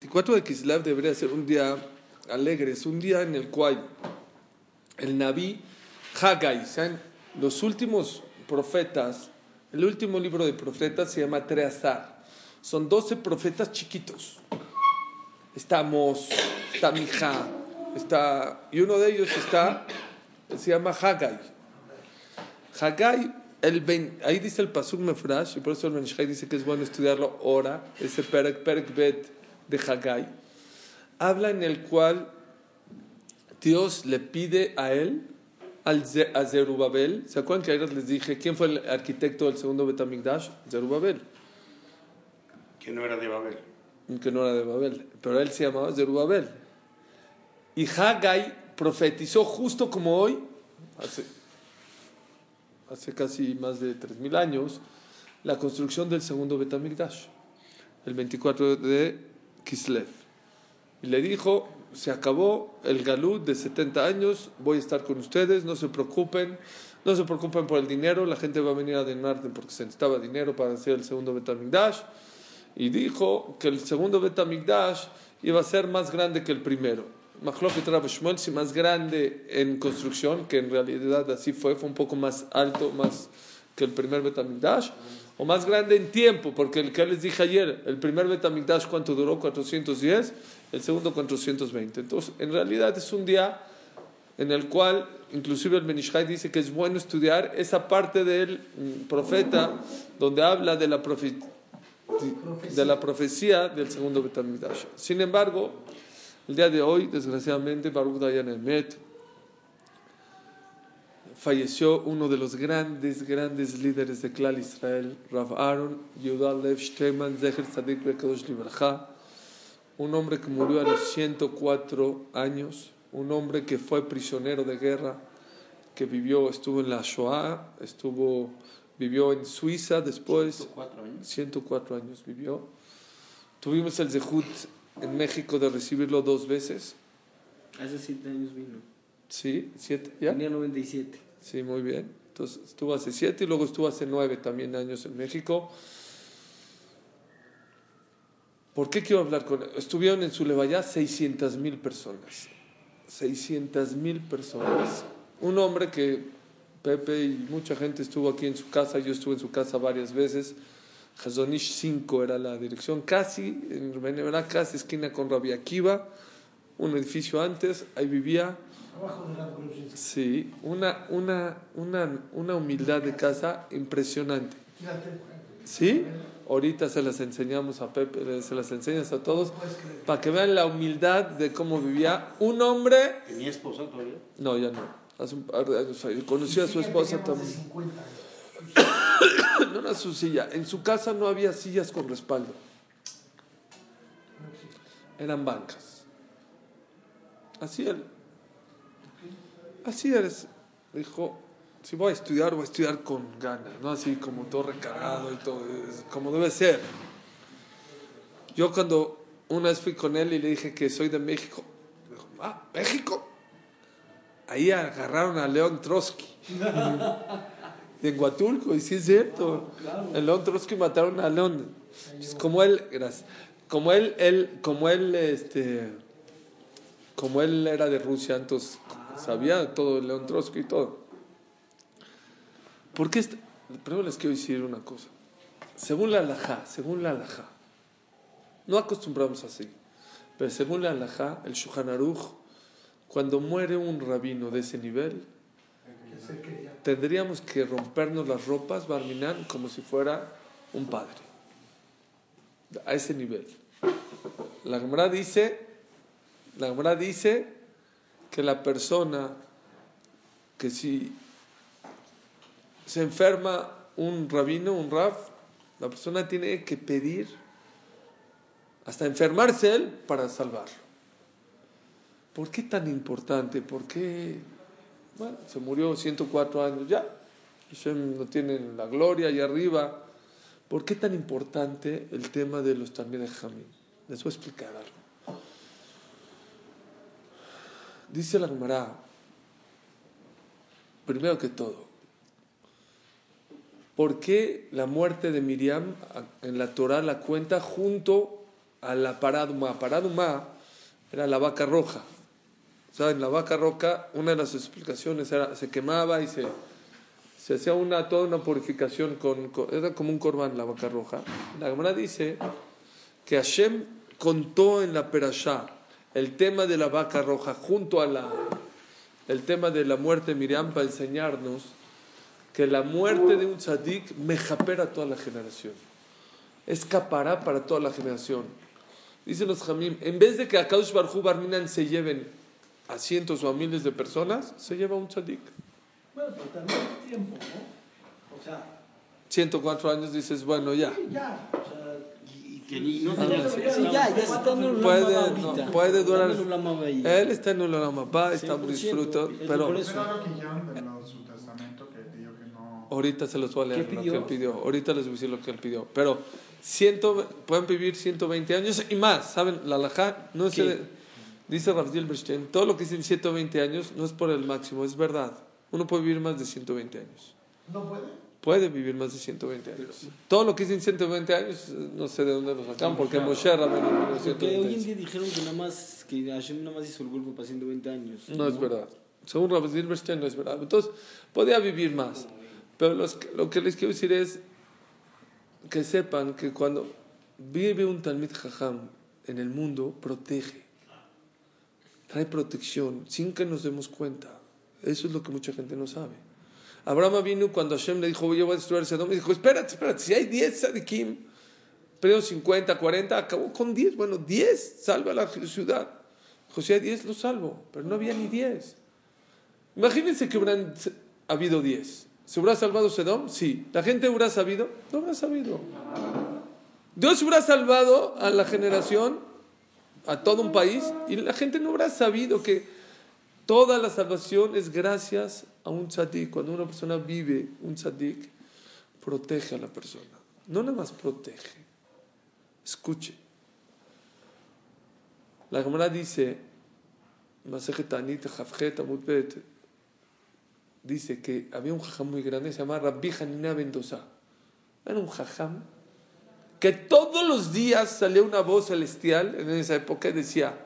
24 de Kislev debería ser un día alegre, es un día en el cual el Naví Haggai, los últimos profetas, el último libro de profetas se llama Treazar. Son 12 profetas chiquitos. Está Mos, está Mija, está, y uno de ellos está, se llama Haggai. Haggai, el ahí dice el Pasuk Mefrash, y por eso el Menishai dice que es bueno estudiarlo ahora, ese Perek, Perek Bet de Haggai, habla en el cual Dios le pide a él, al a Zerubabel, ¿se acuerdan que ayer les dije quién fue el arquitecto del segundo Betamigdash? Zerubabel. Que no era de Babel. Que no era de Babel, pero él se llamaba Zerubabel. Y Haggai profetizó justo como hoy, hace, hace casi más de 3.000 años, la construcción del segundo Betamigdash, el 24 de Kislev. Y le dijo, se acabó el galut de 70 años, voy a estar con ustedes, no se preocupen, no se preocupen por el dinero, la gente va a venir a donarte porque se necesitaba dinero para hacer el segundo Betamigdash. Y dijo que el segundo Betamigdash iba a ser más grande que el primero. Shmuel, si más grande en construcción, que en realidad así fue, fue un poco más alto más que el primer Betamigdash o más grande en tiempo, porque el que les dije ayer, el primer Betamigdash, ¿cuánto duró? 410, el segundo 420. Entonces, en realidad es un día en el cual, inclusive el Benishai dice que es bueno estudiar esa parte del mm, profeta donde habla de la, de la profecía del segundo Betamigdash. Sin embargo, el día de hoy, desgraciadamente, Baruch Dayan Emet, falleció uno de los grandes, grandes líderes de Klal Israel, Rav Aaron Yehuda Lev Shteman Zecher Tzadik Bekadosh un hombre que murió a los 104 años, un hombre que fue prisionero de guerra, que vivió, estuvo en la Shoah, estuvo, vivió en Suiza después, 104 años, 104 años vivió. Tuvimos el Zehut en México de recibirlo dos veces. Hace siete años vino. Sí, siete, ¿ya? Tenía 97. Sí, muy bien. Entonces estuvo hace siete y luego estuvo hace nueve también años en México. ¿Por qué quiero hablar con él? Estuvieron en su levaya 600 mil personas. 600 mil personas. Un hombre que Pepe y mucha gente estuvo aquí en su casa, yo estuve en su casa varias veces. Hazonish 5 era la dirección, casi, en Beneverá, casi esquina con Rabia Akiva, un edificio antes, ahí vivía Sí, una, una, una, una humildad de casa impresionante. ¿Sí? Ahorita se las enseñamos a Pepe, se las enseñas a todos, para que vean la humildad de cómo vivía un hombre. ¿Tenía esposa todavía? No, ya no. Hace un par de años. Conocí a su esposa también. no era su silla. En su casa no había sillas con respaldo. Eran bancas. Así él. Así eres. Dijo, si voy a estudiar, voy a estudiar con ganas, no así como todo recargado y todo, como debe ser. Yo cuando una vez fui con él y le dije que soy de México, dijo, ah, México. Ahí agarraron a León Trotsky. en Huatulco, y sí es cierto. En León Trotsky mataron a León. Pues como él, gracias. Como él, él, como él, este, como él era de Rusia, entonces sabía todo León Trotsky y todo. ¿Por qué? Primero les quiero decir una cosa. Según la alajá, según la alajá, no acostumbramos así, pero según la alajá, el Shulchan cuando muere un rabino de ese nivel, tendríamos que rompernos las ropas, Barminan, como si fuera un padre. A ese nivel. La Gemara dice, la Gemara dice que la persona que si se enferma un rabino, un raf, la persona tiene que pedir hasta enfermarse él para salvarlo. ¿Por qué tan importante? ¿Por qué? Bueno, se murió 104 años ya. Hashem no tiene la gloria ahí arriba. ¿Por qué tan importante el tema de los también de? Les voy a explicar algo. Dice la Gemara, primero que todo, ¿por qué la muerte de Miriam en la Torah la cuenta junto a la paraduma? Paraduma era la vaca roja. O en la vaca roja, una de las explicaciones era, se quemaba y se, se hacía una, toda una purificación, con, con- era como un corbán la vaca roja. La Gemara dice que Hashem contó en la Perashá el tema de la vaca roja junto a la, el tema de la muerte de Miriam para enseñarnos que la muerte de un tzadik mejapera a toda la generación. Escapará para toda la generación. Dicen los Jamim, en vez de que a Kaush Barhu Barminan se lleven a cientos o a miles de personas, se lleva un tzadik. Bueno, pero también es tiempo, ¿no? O sea, 104 años dices, bueno, ya. sí, ya. O sea, que ni- no Ah, tenía- sí. Ya, ya está en el Puede, no, puede durar- en. Él está en Ulanamapá, está 100%, disfruto, es pero por eso. Pero lo que de los- su testamento que pidió que no. ahorita se los voy a leer ¿Qué lo pidió? que él pidió. Ahorita les voy a decir lo que él pidió. Pero ciento, pueden vivir 120 años y más, ¿saben? La alajá no ¿Qué? se... Dice Rav Dilberstein, todo lo que dicen 120 años no es por el máximo, es verdad. Uno puede vivir más de 120 años. no puede. Puede vivir más de 120 años. Todo lo que dicen 120 años, no sé de dónde lo sacan, porque Moshe Rabbeinu vivió Porque 120 hoy en día dijeron que nada más, que Hashem nada más hizo el golpe para 120 años. No es verdad. Según Rabbi Silverstein no es verdad. Entonces, podía vivir más. Pero los lo que les quiero decir es que sepan que cuando vive un Talmid Jajam en el mundo, protege. Trae protección sin que nos demos cuenta. Eso es lo que mucha gente no sabe. Abraham vino cuando Hashem le dijo, yo voy a destruir Sodoma, dijo, espérate, espérate, si hay 10 sadikim, pero 50, 40, acabó con 10. Bueno, 10 salva la ciudad. José a 10 lo salvo, pero no había ni 10. Imagínense que hubieran habido 10. ¿Se hubiera salvado Sedom? Sí. ¿La gente hubiera sabido? No hubiera sabido. Dios hubiera salvado a la generación, a todo un país, y la gente no hubiera sabido que toda la salvación es gracias a un tzadik. Cuando una persona vive un tzadik, protege a la persona. No nada más protege. Escuche. La Gemara dice, dice que había un jajam muy grande, se llama Rabbi Hanina Mendoza. Era un jajam que todos los días salía una voz celestial en esa época y decía,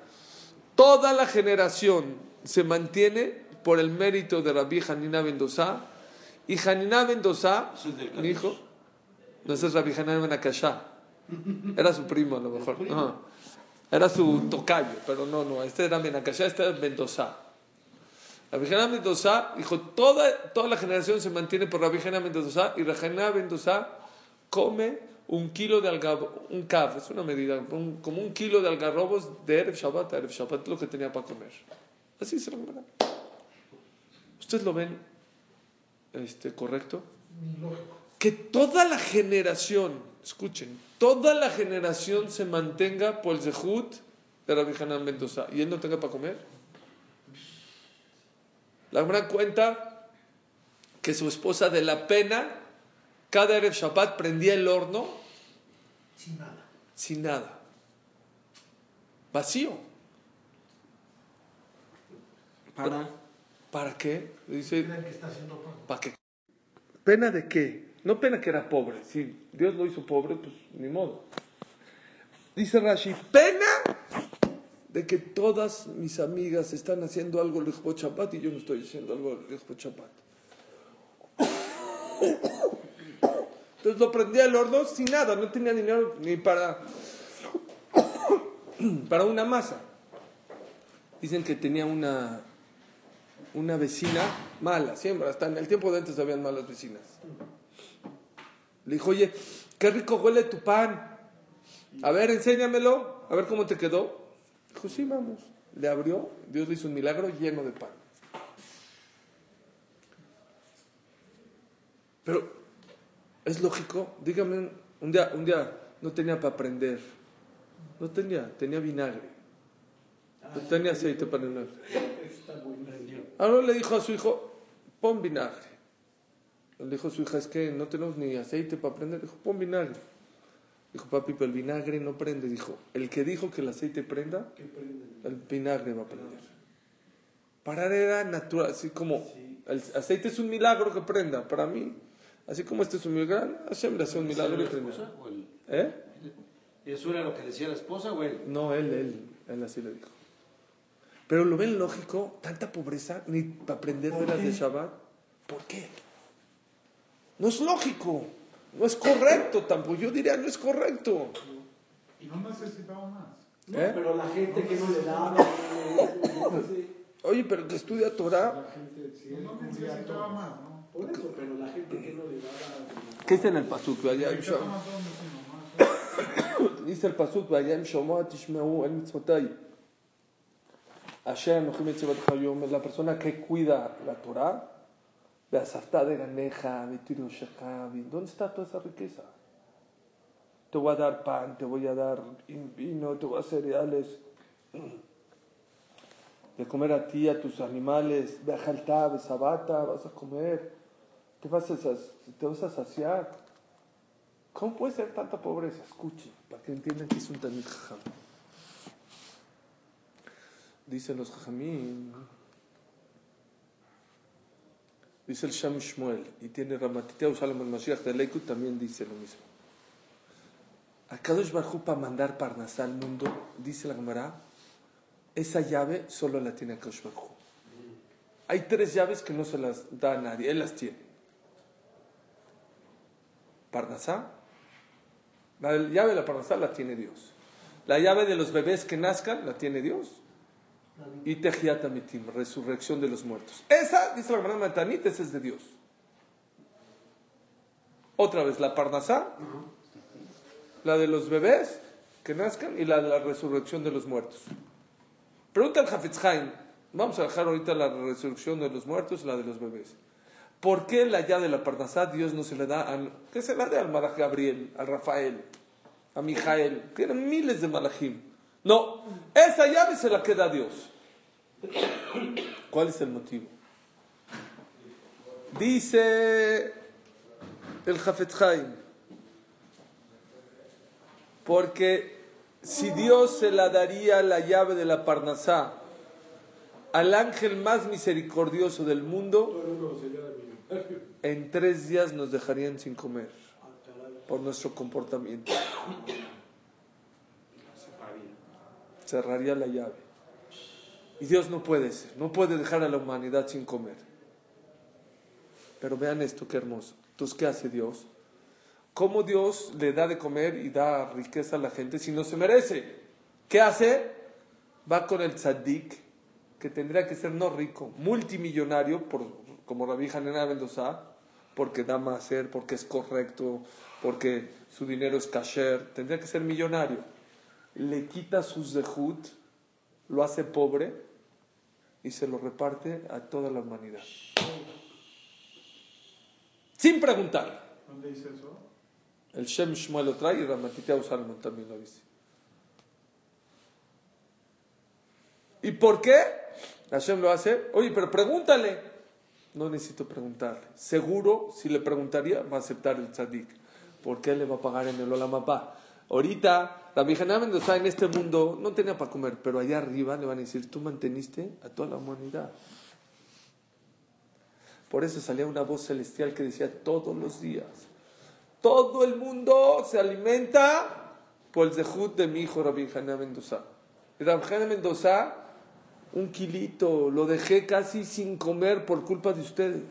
toda la generación se mantiene por el mérito de Rabbi Hanina Mendoza y Hanina Mendoza, mi hijo, no es Rabbi Hanina Ben Akashá, era su primo a lo mejor, Ajá. era su tocayo, pero no, no, este era Ben Akashá, este era Mendoza. Rabbi Hanina Mendoza dijo, toda, toda la generación se mantiene por Rabbi Hanina Mendoza y Rabbi Hanina Mendoza come un kilo de algarrobos, un caf, es una medida, un- como un kilo de algarrobos de Erev Shabbat a Erev Shabbat, lo que tenía para comer. Así se lo comerá. ¿Ustedes lo ven este, correcto? Que toda la generación, escuchen, toda la generación se mantenga por el zehut de Rabbi Hanan Mendoza y él no tenga para comer. La Gemara cuenta que su esposa de la pena, cada Erev Shabbat prendía el horno Sin nada. sin nada. Vacío. Para. ¿Para qué? Dice, que está pan. ¿para qué? ¿Pena de qué? No pena que era pobre. Si Dios lo hizo pobre, pues ni modo. Dice Rashi, pena de que todas mis amigas están haciendo algo el Chapat y yo no estoy haciendo algo el Chapat. Entonces lo prendía al horno sin nada, no tenía dinero ni para, para una masa. Dicen que tenía una, una vecina mala, siempre, hasta en el tiempo de antes habían malas vecinas. Le dijo, oye, qué rico huele tu pan. A ver, enséñamelo, a ver cómo te quedó. Dijo, sí, vamos. Le abrió, Dios le hizo un milagro lleno de pan. Pero, ¿es lógico? Dígame, un día, un día no tenía para aprender. No tenía, tenía vinagre. No tenía aceite para el vinagre. Ahora le dijo a su hijo, pon vinagre. Le dijo a su hija, es que no tenemos ni aceite para prender. Dijo, pon vinagre. Dijo, papi, pero el vinagre no prende. Dijo, el que dijo que el aceite prenda, el vinagre va a prender. Para él era natural, así como el aceite es un milagro que prenda. Para mí, así como este es un milagro, Hashem le hace un ¿Eso era milagro y prende. ¿Eh? ¿Eso era lo que decía la esposa o él? No, él, él, él así le dijo. Pero lo ven lógico, tanta pobreza, ni para aprender horas de Shabbat. ¿Por qué? No es lógico, no es correcto tampoco. Yo diría, no es correcto. No necesitaba más. ¿Eh? Pero la gente que no le daba. Oye, pero que estudia Torah. La gente sí, No cumplía necesitaba más, ¿no? Por eso, pero la gente que no le daba. ¿Qué dice en el Pasuk? Dice el Pasuk, Vayam Shomot Tishmeu el mitzvotai. Es la persona que cuida la Torah. De ganeja, Shekha. ¿Dónde está toda esa riqueza? Te voy a dar pan, te voy a dar vino, te voy a dar cereales. De comer a ti, a tus animales. Beajalta, besabata, vas a comer. Te vas a, te vas a saciar. ¿Cómo puede ser tanta pobreza? Escuchen, para que entiendan que es un Talmid Jajam. Dicen los Jajamín, dice el Sham Shmuel, y tiene Ramatiteu Shalom el Mashiach de Leikut, también dice lo mismo. A Kadosh Barhu para mandar Parnasá al mundo, dice la Gemara, esa llave solo la tiene Kadosh Barhu. Hay tres llaves que no se las da a nadie, él las tiene. Parnasá, la llave de la Parnasá la tiene Dios. La llave de los bebés que nazcan la tiene Dios. Y Tejiat Amitim, resurrección de los muertos. Esa, dice la Gemara Matanit, es de Dios. Otra vez, la Parnasá, la de los bebés que nazcan y la de la resurrección de los muertos. Pregunta al Hafetz vamos a dejar ahorita la resurrección de los muertos y la de los bebés. ¿Por qué la llave de la Parnasá Dios no se le da al, que se la dé al Malach Gabriel, al Rafael, a Mijael? Tienen miles de Malachim. No, esa llave se la queda a Dios. ¿Cuál es el motivo? Dice el Jafetz Haim, porque si Dios se la daría la llave de la Parnasá al ángel más misericordioso del mundo, en tres días nos dejarían sin comer por nuestro comportamiento. Cerraría la llave. Y Dios no puede ser, no puede dejar a la humanidad sin comer. Pero vean esto, qué hermoso. Entonces, ¿qué hace Dios? ¿Cómo Dios le da de comer y da riqueza a la gente si no se merece? ¿Qué hace? Va con el tzaddik, que tendría que ser no rico, multimillonario, por, como Rabbi Hanena Mendoza, porque da más ser, porque es correcto, porque su dinero es kasher, tendría que ser millonario. Le quita sus dejut, lo hace pobre y se lo reparte a toda la humanidad. Sin preguntar. ¿Dónde dice eso? El Shem Shmuel lo trae y Ramatiteu Salmon también lo dice. ¿Y por qué? Hashem lo hace. Oye, pero pregúntale. No necesito preguntarle. Seguro, si le preguntaría, va a aceptar el tzadik. ¿Por qué le va a pagar en el Olamapá? Ahorita, la Virgen Mendoza en este mundo no tenía para comer, pero allá arriba le van a decir, tú manteniste a toda la humanidad. Por eso salía una voz celestial que decía todos los días, todo el mundo se alimenta por el zehut de mi hijo Rabbi Haná Mendoza. Rabbi Haná Mendoza, un kilito, lo dejé casi sin comer por culpa de ustedes.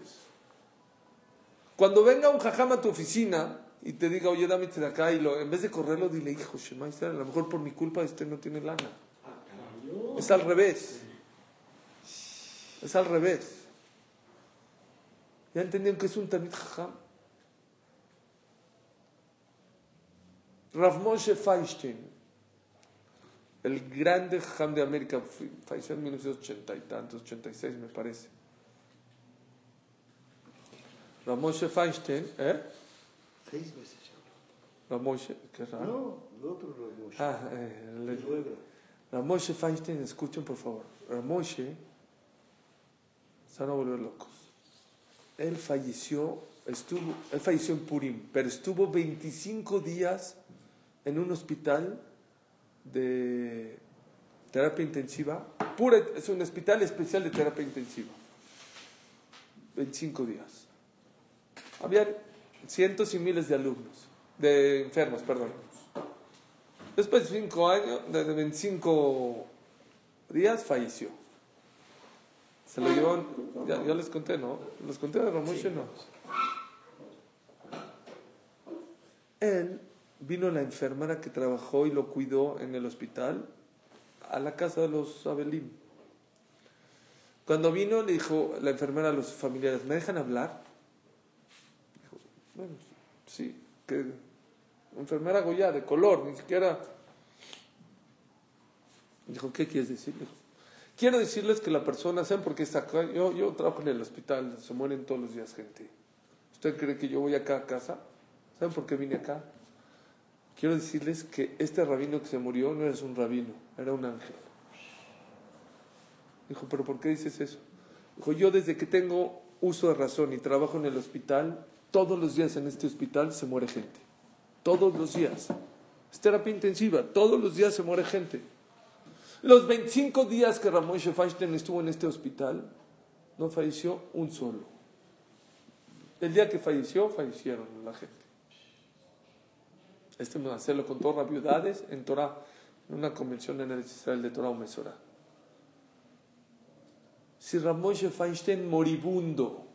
Cuando venga un jajam a tu oficina y te diga, oye, dame este acá, y lo, en vez de correrlo, dile, hijo, Shema a lo mejor por mi culpa este no tiene lana. Es al revés. Es al revés. ¿Ya entendieron que es un Tamid Jajam? Rav Moshe Feinstein, el grande Jajam de América, falleció en 1980 y tantos, 86 me parece. Rav Moshe Feinstein, ¿eh? Seis veces ya. Rav Moshe, qué raro. No, El otro Ramoshe. Ah, eh, le- suegra. Ramoshe Feinstein, escuchen por favor. Ramoshe, se van a volver locos. Él falleció, estuvo, él falleció en Purim, pero estuvo 25 días en un hospital de terapia intensiva. Pura, es un hospital especial de terapia intensiva. 25 días. Había cientos y miles de alumnos, de enfermos, perdón. Después de 5 años, de de 25 días, falleció. Se lo llevó, ya, ya les conté, ¿no? Les conté de Ramoshe, no. Él vino la enfermera que trabajó y lo cuidó en el hospital a la casa de los Abelim. Cuando vino, le dijo la enfermera a los familiares, ¿me dejan hablar? Sí, que enfermera Goya, de color, ni siquiera... Dijo, ¿qué quieres decir? Quiero decirles que la persona, ¿saben por qué está acá? Yo, yo trabajo en el hospital, se mueren todos los días gente. ¿Usted cree que yo voy acá a casa? ¿Saben por qué vine acá? Quiero decirles que este rabino que se murió no es un rabino, era un ángel. Dijo, ¿pero por qué dices eso? Dijo, yo desde que tengo uso de razón y trabajo en el hospital, todos los días en este hospital se muere gente. Todos los días. Es terapia intensiva, todos los días se muere gente. Los 25 días que Ramón Feinstein estuvo en este hospital, no falleció un solo. El día que falleció, fallecieron la gente. Este se lo contó Rabiudades en Torah, en una convención en el Israel de Torah o Mesorah. Si Ramón Feinstein moribundo,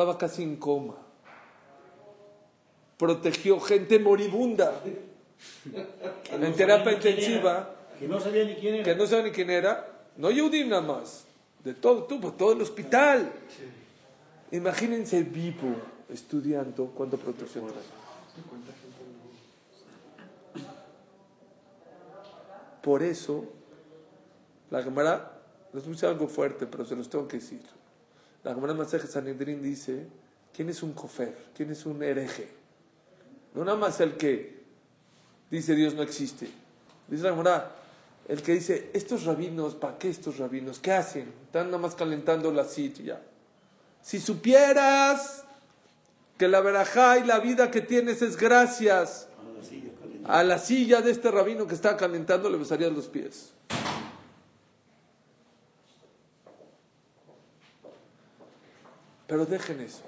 estaba casi en coma, protegió gente moribunda en terapia intensiva, Que no sabía ni quién era. que no sabe ni quién era, no Yehudim nada más, de todo, tuvo todo el hospital. Imagínense vivo estudiando cuánto protección trae. Por eso, la Gemara, a decir algo fuerte, pero se los tengo que decir. La Gemara Maseje Sanedrín dice, ¿quién es un cofer? ¿Quién es un hereje? No nada más el que dice Dios no existe. Dice la Gemara, el que dice, estos rabinos, ¿para qué estos rabinos? ¿Qué hacen? Están nada más calentando la silla. Si supieras que la verajá y la vida que tienes es gracias A la silla caliente. a la silla de este rabino que está calentando, le besarías los pies. Pero dejen eso.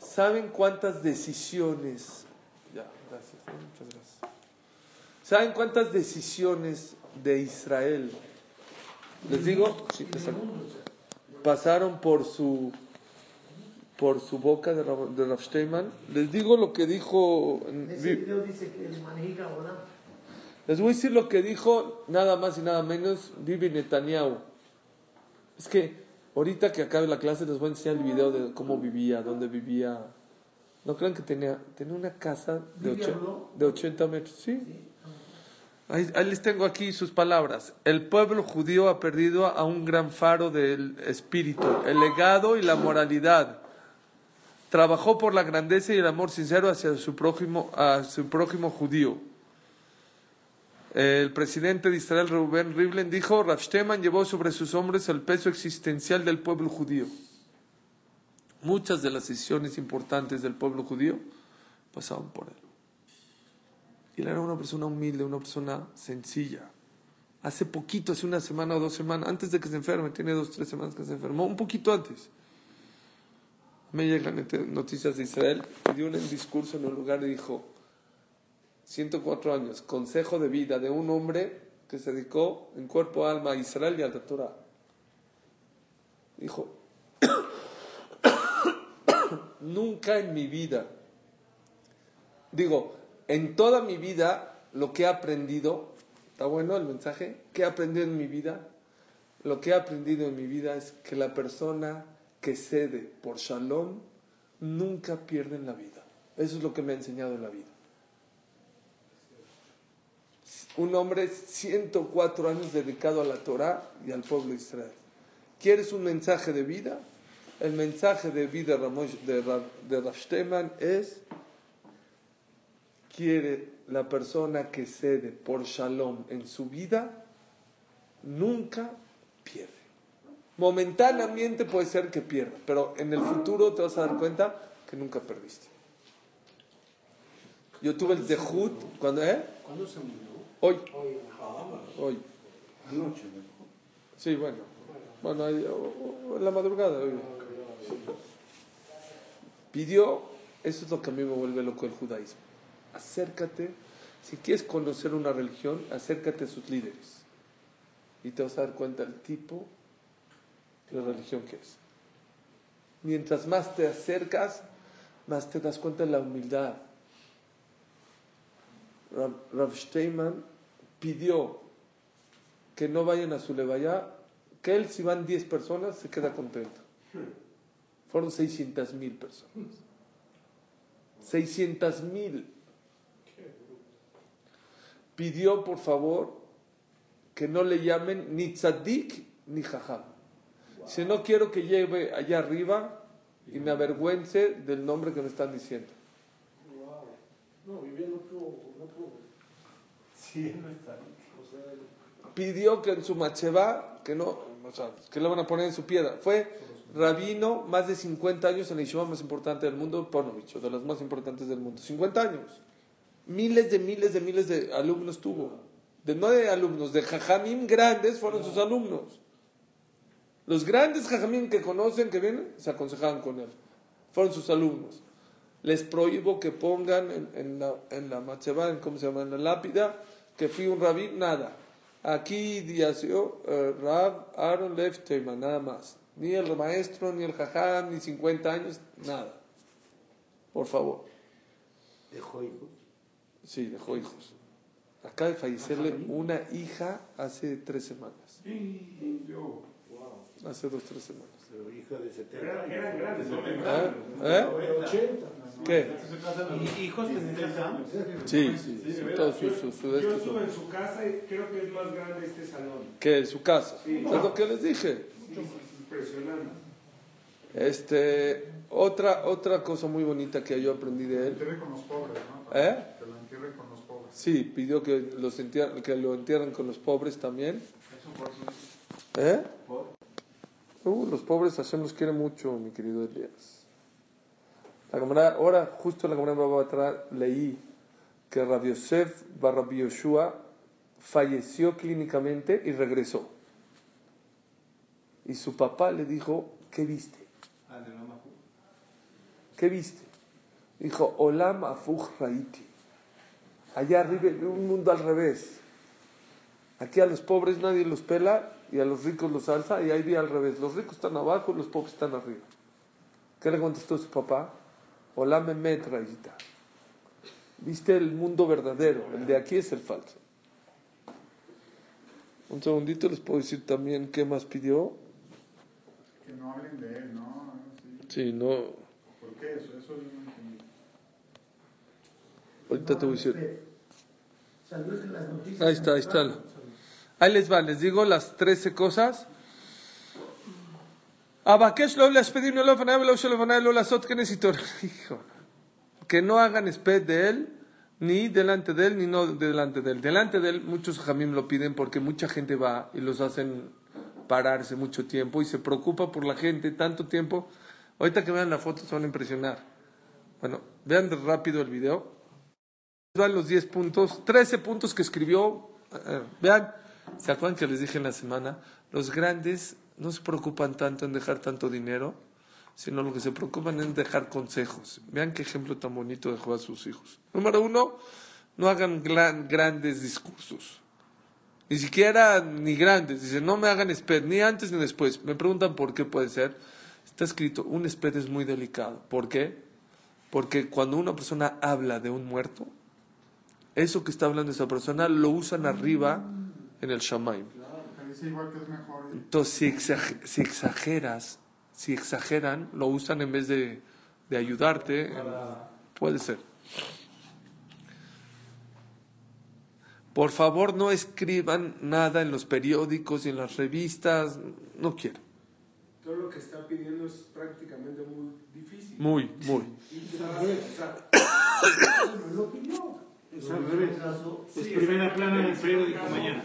¿Saben cuántas decisiones? Ya, gracias, muchas gracias. ¿Saben cuántas decisiones de Israel? Les digo, sí, te saco. pasaron por su por su boca de Rav, de Rav Steinman. Les digo lo que dijo. en- En ese video dice que el manejiga ahora. les voy a decir lo que dijo nada más y nada menos Bibi Netanyahu. Es que ahorita que acabe la clase les voy a enseñar el video de cómo vivía, dónde vivía. No crean que tenía, tenía una casa de, ¿Bibi ocho- de 80 metros. Sí. Ahí, ahí les tengo aquí sus palabras. El pueblo judío ha perdido a un gran faro del espíritu, el legado y la moralidad. Trabajó por la grandeza y el amor sincero hacia su prójimo, a su prójimo judío. El presidente de Israel, Reuben Rivlin, dijo, Rav Steman llevó sobre sus hombros el peso existencial del pueblo judío. Muchas de las decisiones importantes del pueblo judío pasaban por él. Y él era una persona humilde, una persona sencilla. Hace poquito, hace una semana o dos semanas, antes de que se enferme, tiene dos, tres semanas que se enfermó, un poquito antes. Me llegan noti- noticias de Israel y dio un discurso en un lugar y dijo, 104 años, consejo de vida de un hombre que se dedicó en cuerpo, alma a Israel y a la Torah. Dijo, nunca en mi vida, digo, en toda mi vida, lo que he aprendido, ¿está bueno el mensaje? ¿Qué he aprendido en mi vida? Lo que he aprendido en mi vida es que la persona que cede por shalom nunca pierde en la vida. Eso es lo que me ha enseñado en la vida. Un hombre 104 años dedicado a la Torah y al pueblo de Israel. ¿Quieres un mensaje de vida? El mensaje de vida de Rav, de es quiere la persona que cede por shalom en su vida, nunca pierde. Momentáneamente puede ser que pierda, pero en el futuro te vas a dar cuenta que nunca perdiste. Yo tuve el dejut cuando, ¿eh? ¿Cuándo se murió? Hoy, Ah, hoy. anoche. ¿no? Sí, bueno. Bueno, ahí, o- o en la madrugada. hoy. Pidió, eso es lo que a mí me vuelve loco el judaísmo. Acércate, si quieres conocer una religión, acércate a sus líderes. Y te vas a dar cuenta del tipo de religión que es. Mientras más te acercas, más te das cuenta de la humildad. Rav, Steinman pidió que no vayan a su levaya, que él si van 10 personas se queda contento. Fueron 600 mil personas. 600 mil. Pidió por favor que no le llamen ni tzadik ni jajam. Si no quiero que lleve allá arriba y me avergüence del nombre que me están diciendo vivía en otro, en otro. Sí, no está. O sea, pidió que en su macheva, que no, o sea, que le van a poner en su piedra. Fue rabino más de 50 años en la yeshiva más importante del mundo, Ponovich, o de las más importantes del mundo. 50 años. Miles de miles de miles de alumnos tuvo. De, no de alumnos, de jajamim grandes fueron sus alumnos. Los grandes jajamim que conocen, que vienen, se aconsejaban con él. Fueron sus alumnos. Les prohíbo que pongan en, en la, en la macheva, en, ¿cómo se llama? En la lápida, que fui un rabí, nada. Aquí diació eh, Rab Aaron Lev Teiman, nada más. Ni el maestro, ni el jajam, ni 50 años, nada. Por favor. Dejó hijos. Sí, dejó hijos. Acaba de fallecerle una hija hace tres semanas. Hace dos, tres semanas. Pero hija de 70 Eran, años. grandes, ¿no? ¿Eh? ¿Eh? de 80. ¿Qué? ¿Y hijos tendrán? Sí, sí, sí. Todo su, su, su- Yo estuve su- en su casa y creo que es más grande este salón. ¿Qué? Su casa. Es lo que les dije. Impresionante. Este, otra, otra cosa muy bonita que yo aprendí de Que lo él. entierren con los pobres, ¿no? ¿Eh? Que lo entierren con los pobres. Sí, pidió que, los entierren- que lo entierren con los pobres también. Eso por eso ¿Eh? Uh, los pobres Hashem los quiere mucho, mi querido Elías. La Gemara- ahora, justo en la Gemara Baba atrás, leí que Rabbi Yosef Barrabi Yoshua falleció clínicamente y regresó. Y su papá le dijo, ¿qué viste? Ah. ¿Qué viste? Dijo, Olam Afuj Raiti. Allá arriba, un mundo al revés. Aquí a los pobres nadie los pela y a los ricos los alza y ahí vi al revés. Los ricos están abajo y los pobres están arriba. ¿Qué le contestó su papá? Olam Emet Raita. Viste el mundo verdadero, el de aquí es el falso. Un segundito les puedo decir también qué más pidió. Que no hablen de él, ¿no? Sí. Sí, no. ¿Por qué eso? Eso yo no entendí. Ahorita te voy a decir. Salió en las noticias. Ahí está, ahí está. Ahí les va, les digo las 13 cosas. Hijo. Que no hagan esped de él, ni delante de él, ni no delante de él. Delante de él, muchos jamim lo piden porque mucha gente va y los hacen pararse mucho tiempo y se preocupa por la gente tanto tiempo. Ahorita que vean la foto se van a impresionar. Bueno, vean rápido el video. Van los 10 puntos, 13 puntos que escribió. Eh, vean, ¿se acuerdan que les dije en la semana? Los grandes no se preocupan tanto en dejar tanto dinero, sino lo que se preocupan es dejar consejos. Vean qué ejemplo tan bonito dejó a sus hijos. Número uno, no hagan gran- grandes discursos. Ni siquiera ni grandes. Dice, no me hagan sped, ni antes ni después. Me preguntan por qué puede ser. Está escrito, un sped es muy delicado. ¿Por qué? Porque cuando una persona habla de un muerto, eso que está hablando esa persona lo usan arriba en el Shamaim. Entonces, si, si exageras, si exageran, lo usan en vez de, de ayudarte, puede ser. Por favor, no escriban nada en los periódicos y en las revistas, no quiero. Todo lo que está pidiendo es prácticamente muy difícil. Muy, muy. Y, Es al revés. Es primera plana del periódico mañana.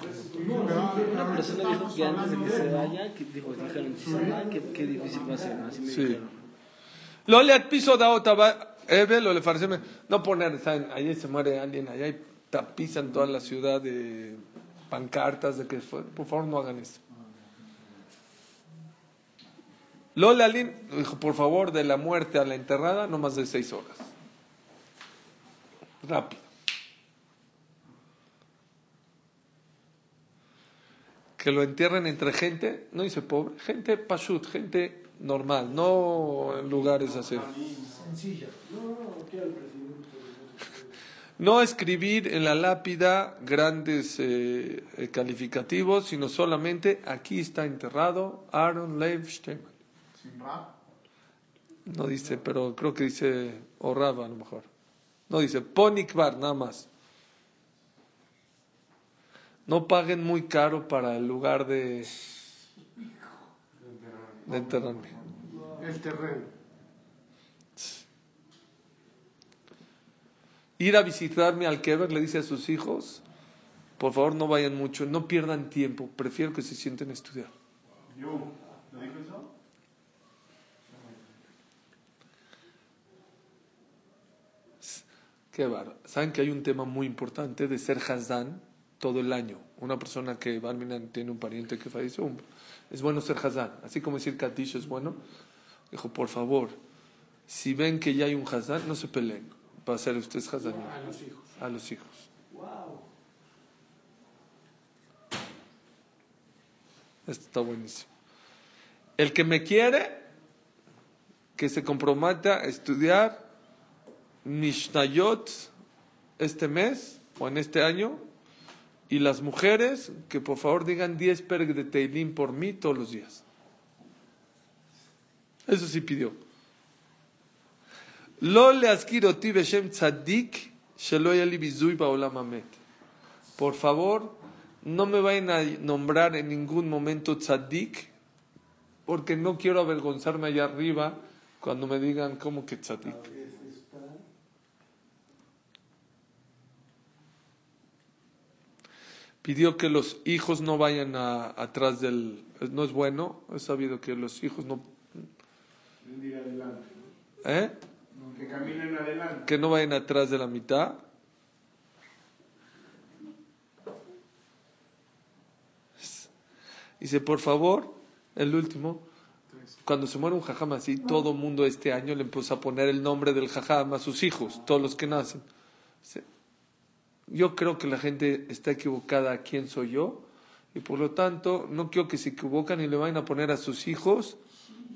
Una persona dijo que antes de que se vaya, que dijo, dijeron, si se va, qué difícil va a ser. Así me dijeron. Lo le piso da otra eh, lo le farceme. No poner, ¿saben? Ayer se muere alguien, allá y tapizan toda la ciudad de pancartas de que fue. Por favor, no hagan eso. Lola Lin dijo, por favor, de la muerte a la enterrada, no más de seis horas. Rápido. Que lo entierren entre gente, no dice pobre, gente pashut, gente normal, no en lugares así. No escribir en la lápida grandes eh, calificativos, sino solamente aquí está enterrado Aaron Lev Steinman. No dice, pero creo que dice Orraba a lo mejor. No dice Ponikvar, nada más. No paguen muy caro para el lugar de, de enterramiento. El terreno. Ir a visitarme al Keber le dice a sus hijos, por favor no vayan mucho, no pierdan tiempo, prefiero que se sienten a estudiar. Yo, ¿lo dijo eso? Qué bárbaro. Saben que hay un tema muy importante de ser Hazán todo el año. Una persona que Barminan tiene un pariente que falleció, es bueno ser Hazán. Así como decir Katish es bueno. Dijo, por favor, si ven que ya hay un Hazán, no se peleen para ser ustedes Hazán. A los hijos. A los hijos. Esto está buenísimo. El que me quiere, que se comprometa a estudiar Mishnayot este mes o en este año. Y las mujeres, que por favor digan 10 perg de Teilim por mí todos los días. Eso sí pidió. Lo le beshem tzadik. Por favor, no me vayan a nombrar en ningún momento tzadik, porque no quiero avergonzarme allá arriba cuando me digan como que tzadik. Pidió que los hijos no vayan a- atrás del... No es bueno, es sabido que los hijos no... ¿Eh? Que caminen adelante. que no vayan atrás de la mitad. Dice, por favor, el último, cuando se muere un jajam así, todo mundo este año le empieza a poner el nombre del jajam a sus hijos, todos los que nacen. Dice, Yo creo que la gente está equivocada a quién soy yo, y por lo tanto no quiero que se equivocan y le vayan a poner a sus hijos.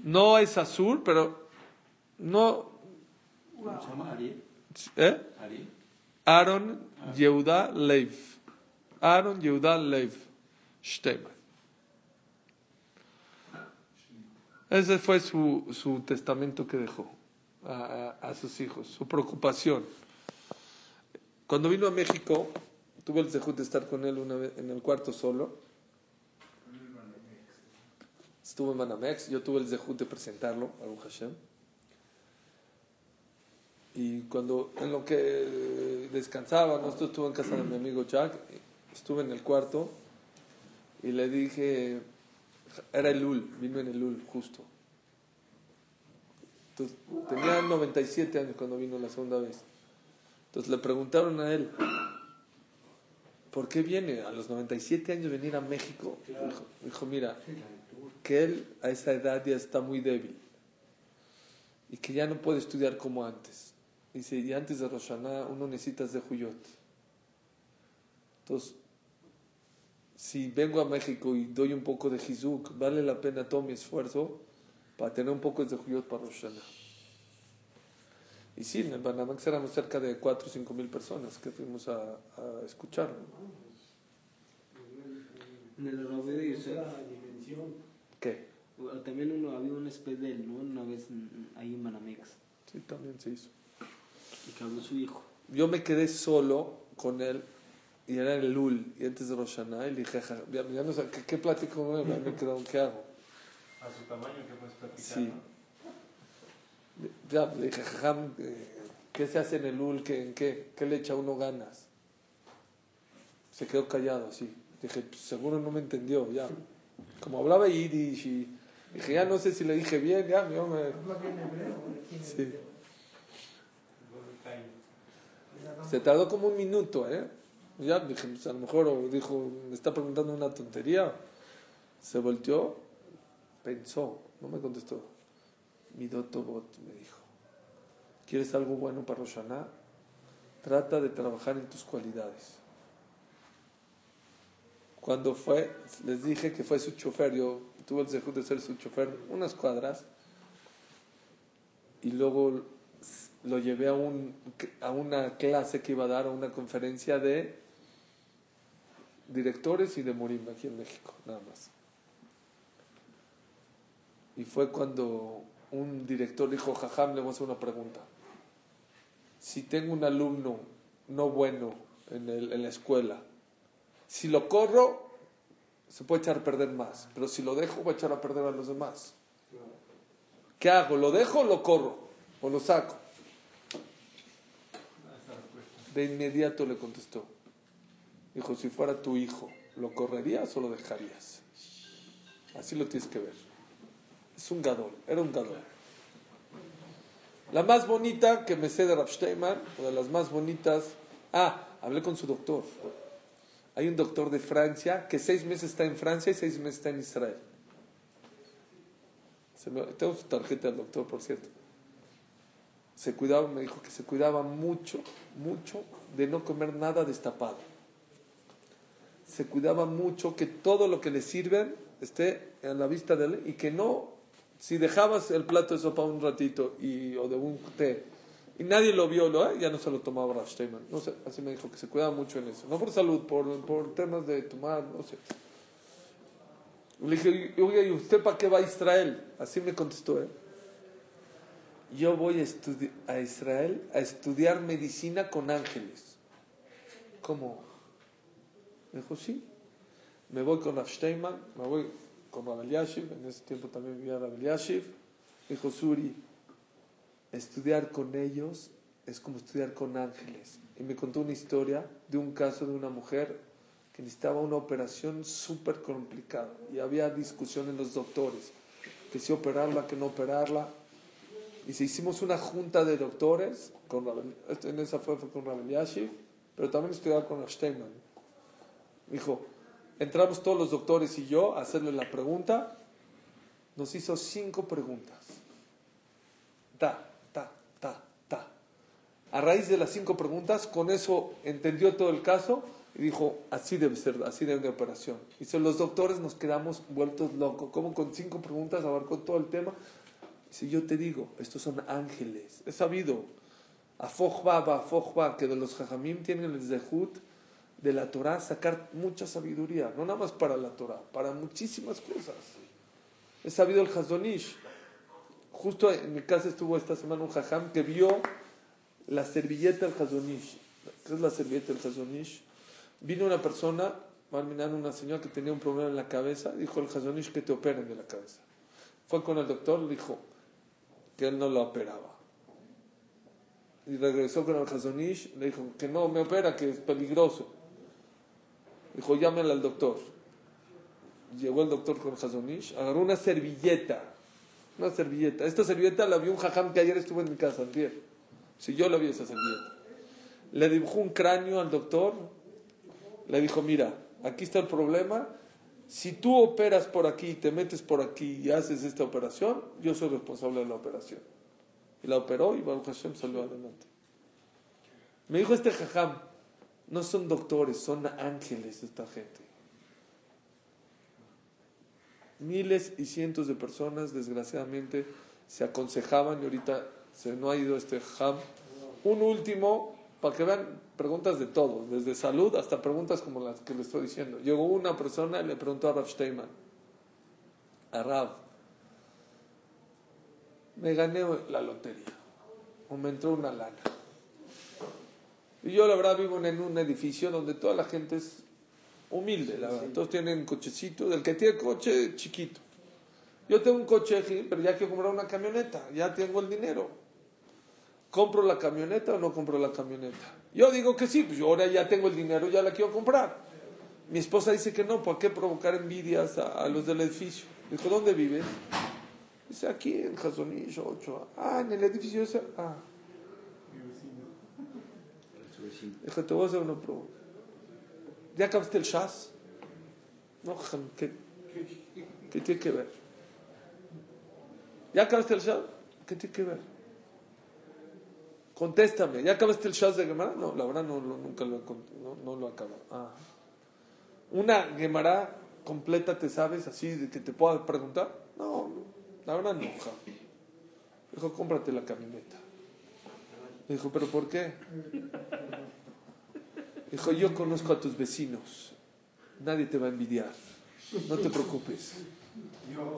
No es azul, pero no, ¿Cómo se llama? Ariel. ¿eh? Ariel. Aaron Yehuda Leiv. Aaron Yehuda Leiv Steinman. Ese fue su, su testamento que dejó a, a- a sus hijos, su preocupación. Cuando vino a México, tuve el dejud de estar con él una vez en el cuarto solo. Estuvo en Manamex, yo tuve el dejud de presentarlo, Baruch Hashem. Y cuando en lo que descansaba, ¿no? Esto estuve en casa de mi amigo Jack, estuve en el cuarto y le dije, era el Lul, vino en el Lul justo. Entonces, tenía 97 años cuando vino la segunda vez. Entonces le preguntaron a él, ¿por qué viene a los 97 años venir a México? Dijo, dijo, mira, que él a esa edad ya está muy débil y que ya no puede estudiar como antes. Dice, y antes de Roshaná uno necesita de Juyot. Entonces, si vengo a México y doy un poco de Hizuk, vale la pena todo mi esfuerzo para tener un poco de Juyot para Roshaná. Y sí, en el Banamax éramos cerca de 4 o 5 mil personas que fuimos a, a escucharlo. En el Rabbi de Yosef. ¿Qué? También uno, había un espedel, ¿no? Una vez ahí en Manamex. Sí, también se hizo. Y que habló su hijo. Yo me quedé solo con él y era en el Lul y antes de Roshaná y le dije, "Ja, ya, ya no sé, ¿qué, qué platico me quedo, ¿qué hago? A su tamaño, ¿qué puedes platicar? Sí. Ya le dije, "Jajam, ¿qué se hace en el Lul? ¿Qué, en qué, ¿Qué le echa uno ganas? Se quedó callado así. Dije, "Pues, seguro no me entendió, ya. Como hablaba yiddish y dije, ya no sé si le dije bien, ya, yo me... Habla bien hebreo, ¿de quién es? Sí. Se tardó como un minuto, ¿eh? Ya dije, pues, a lo mejor dijo, me está preguntando una tontería. Se volteó, pensó, no me contestó. Mi dotobot me dijo, ¿quieres algo bueno para Roshaná? Trata de trabajar en tus cualidades. Cuando fue, les dije que fue su chofer, yo tuve el deseo de ser su chofer unas cuadras y luego lo llevé a, un, a una clase que iba a dar, a una conferencia de directores y de Morimba aquí en México, nada más. Y fue cuando un director dijo, Jajam, le voy a hacer una pregunta. Si tengo un alumno no bueno en, el- en la escuela, si lo corro, se puede echar a perder más, pero si lo dejo, va a echar a perder a los demás. ¿Qué hago? ¿Lo dejo o lo corro? ¿O lo saco? De inmediato le contestó. Dijo, si fuera tu hijo, ¿lo correrías o lo dejarías? Así lo tienes que ver. Es un gadol, era un gadol. La más bonita que me sé de Rav Steinman, o de las más bonitas, ah, hablé con su doctor. Hay un doctor de Francia que seis meses está en Francia y seis meses está en Israel. Tengo su tarjeta del doctor, por cierto. Se cuidaba, me dijo que se cuidaba mucho, mucho de no comer nada destapado. Se cuidaba mucho que todo lo que le sirven esté a la vista de él y que no, si dejabas el plato de sopa un ratito y, o de un té y nadie lo vio, ¿no? ya no se lo tomaba Rav Steinman. No sé, así me dijo que se cuidaba mucho en eso. No por salud, por, por temas de tomar, no sé. Le dije, oye, ¿y usted para qué va a Israel? Así me contestó, ¿eh? Yo voy a, a Israel a estudiar medicina con ángeles. ¿Cómo? Me dijo, sí. Me voy con Rav Steinman, me voy con Rav Eliashiv, en ese tiempo también vivía Rav Eliashiv. Dijo, Suri, estudiar con ellos es como estudiar con ángeles. Y me contó una historia de un caso de una mujer que necesitaba una operación súper complicada. Y había discusión en los doctores, que si operarla, que no operarla. Y se hicimos una junta de doctores, con Rabel- en esa fue, fue con Rabel Yashiv, pero también estudiaba con Steinman. Dijo, entramos todos los doctores y yo a hacerle la pregunta. Nos hizo cinco preguntas. Ta, ta, ta, ta. A raíz de las cinco preguntas, con eso entendió todo el caso y dijo, así debe ser, así debe de operación. Y los doctores nos quedamos vueltos locos. Como con cinco preguntas abarcó todo el tema. Si yo te digo, estos son ángeles, es sabido. Afojba, afojba, que de los jajamim tienen el zehut de la Torah sacar mucha sabiduría, no nada más para la Torah, para muchísimas cosas. Es sabido el Hazonish. Justo en mi casa estuvo esta semana un jajam que vio la servilleta del Hazonish. ¿Qué es la servilleta del Hazonish? Vino una persona, una señora que tenía un problema en la cabeza, dijo el Hazonish que te operen de la cabeza. Fue con el doctor, le dijo que él no lo operaba. Y regresó con el Hazonish, le dijo que no me opera, que es peligroso. Dijo, llámale al doctor. Llegó el doctor con Hazonish, agarró una servilleta. Una servilleta. Esta servilleta la vio un jajam que ayer estuvo en mi casa, antier. Si yo la vi esa servilleta. Le dibujó un cráneo al doctor. Le dijo, mira, aquí está el problema. Si tú operas por aquí, te metes por aquí y haces esta operación, yo soy responsable de la operación. Y la operó y Baruch Hashem salió adelante. Me dijo este jajam, no son doctores, son ángeles esta gente. Miles y cientos de personas, desgraciadamente, se aconsejaban y ahorita se no ha ido este jajam. Un último, para que vean preguntas de todo, desde salud hasta preguntas como las que le estoy diciendo. Llegó una persona y le preguntó a Rav Steinman, a Rav, me gané la lotería o me entró una lana. Y yo la verdad vivo en un edificio donde toda la gente es humilde, la verdad. Todos tienen cochecito, del que tiene coche chiquito. Yo tengo un coche, pero ya quiero comprar una camioneta, ya tengo el dinero. ¿Compro la camioneta o no compro la camioneta? Yo digo que sí, pues yo ahora ya tengo el dinero, ya la quiero comprar. Mi esposa dice que no, ¿por qué provocar envidias a, a los del edificio? Dijo, ¿dónde vives? Dice, aquí en Jazonish 8. Ah, en el edificio ese. Ah. Dijo, te voy a hacer una pregunta. ¿Ya acabaste el Shas? No, ¿qué, ¿qué tiene que ver? ¿Ya acabaste el Shas? ¿Qué tiene que ver? Contéstame, ¿ya acabaste el Shas de Gemara? No, la verdad no, nunca lo, no, no lo acabo. Ah. ¿Una Gemara completa te sabes así de que te pueda preguntar? No, no, la verdad no. Dijo, cómprate la camioneta. Dijo, ¿pero por qué? Dijo, yo conozco a tus vecinos. Nadie te va a envidiar. No te preocupes.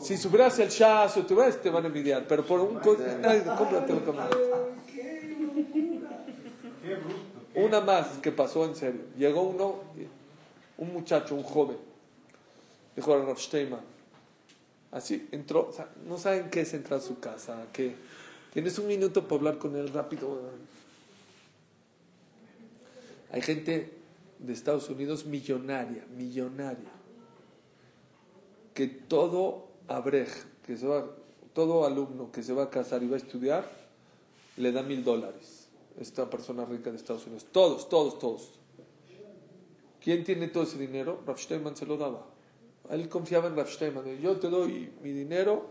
Si subieras el Shas o tú ves, te van a envidiar. Pero por un... Nadie, cómprate camioneta. Una más que pasó en serio. Llegó uno, un muchacho, un joven. Dijo a Rav Steinman. Así entró. no saben qué es entrar a su casa. ¿qué? Tienes un minuto para hablar con él rápido. Hay gente de Estados Unidos millonaria, millonaria, que todo abrej, que todo alumno que se va a casar y va a estudiar, le da mil dólares. Esta persona rica de Estados Unidos. Todos, todos, todos. ¿Quién tiene todo ese dinero? Rav Steinman se lo daba. Él confiaba en Rav Steinman. Yo te doy mi dinero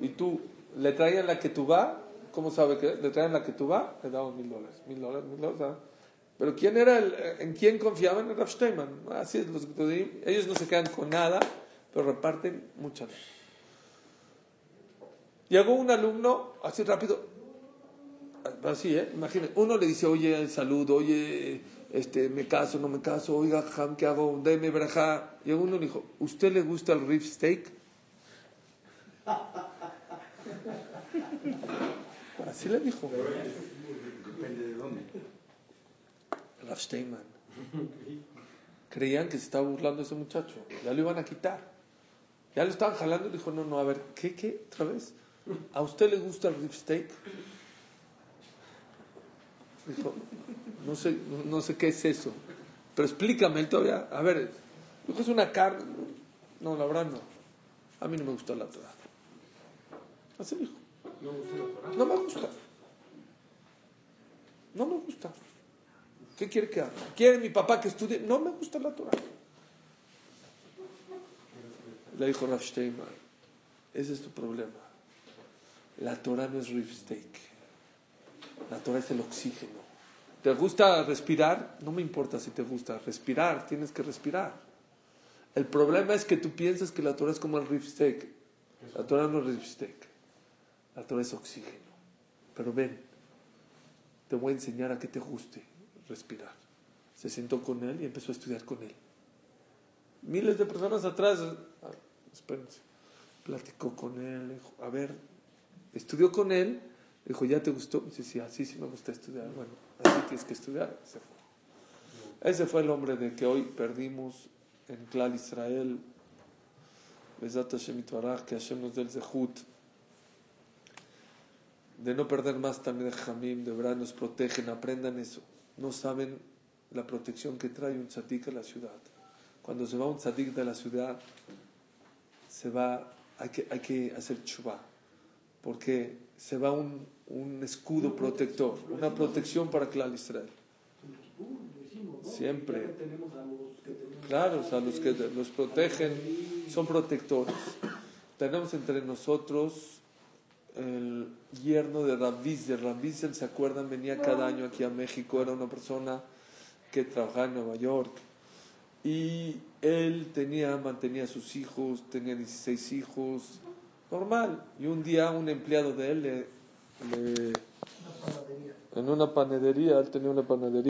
y tú le traían la que tú va. ¿Cómo sabe que le traían la que tú va? Le daban mil dólares. Mil dólares, mil dólares. Pero ¿quién era el, en quién confiaban? En Rav Steinman. Así es, los, ellos no se quedan con nada, pero reparten muchas. Llegó un alumno, así rápido, así, ¿eh? Imagínate, uno le dice, oye, salud, oye, este, me caso, no me caso, oiga, Ham, ¿qué hago? Deme braja. Y uno le dijo, ¿usted le gusta el rib steak? Así le dijo. Depende de dónde. Rav Steinman. Creían que se estaba burlando ese muchacho. Ya lo iban a quitar. Ya lo estaban jalando y dijo, no, no, a ver, ¿qué, qué? ¿Otra vez? ¿A usted le gusta el rib steak? Dijo, no sé, no, sé qué es eso. Pero explícame él todavía. A ver, dijo, es una carne. No, la verdad no. A mí no me gusta la Torah. Así dijo. No me gusta. No me gusta. ¿Qué quiere que haga? ¿Quiere mi papá que estudie? No me gusta la Torah. Le dijo Rav Steinman, ese es tu problema. La Torah no es rib steak. La Torah es el oxígeno. ¿Te gusta respirar? No me importa si te gusta respirar, tienes que respirar. El problema es que tú piensas que la Torah es como el rib steak. La Torah no es rib steak. La Torah es oxígeno. Pero ven, te voy a enseñar a que te guste respirar. Se sentó con él y empezó a estudiar con él. Miles de personas atrás, ah, espérense, platicó con él, dijo, a ver, estudió con él, dijo, ¿ya te gustó? Dice, sí, así sí me gusta estudiar. Bueno, así tienes que estudiar. Se fue. Ese fue el hombre de que hoy perdimos en Klal Israel. Besat Hashem que Hashem nos dé el zehut de no perder más también el Jamim, de verdad nos protegen, aprendan eso. No saben la protección que trae un tzadik a la ciudad. Cuando se va un tzadik de la ciudad, se va, hay que, hay que hacer chubá, porque se va un, un escudo protector, una protección para Klal Israel. Siempre. Claro, o sea, los que los protegen son protectores. Tenemos entre nosotros el yerno de Rambizel. Rambizel, ¿se acuerdan? Venía cada año aquí a México, era una persona que trabajaba en Nueva York. Y él tenía, mantenía a sus hijos, tenía 16 hijos, normal. Y un día un empleado de él le, le- en una panadería, él tenía una panadería.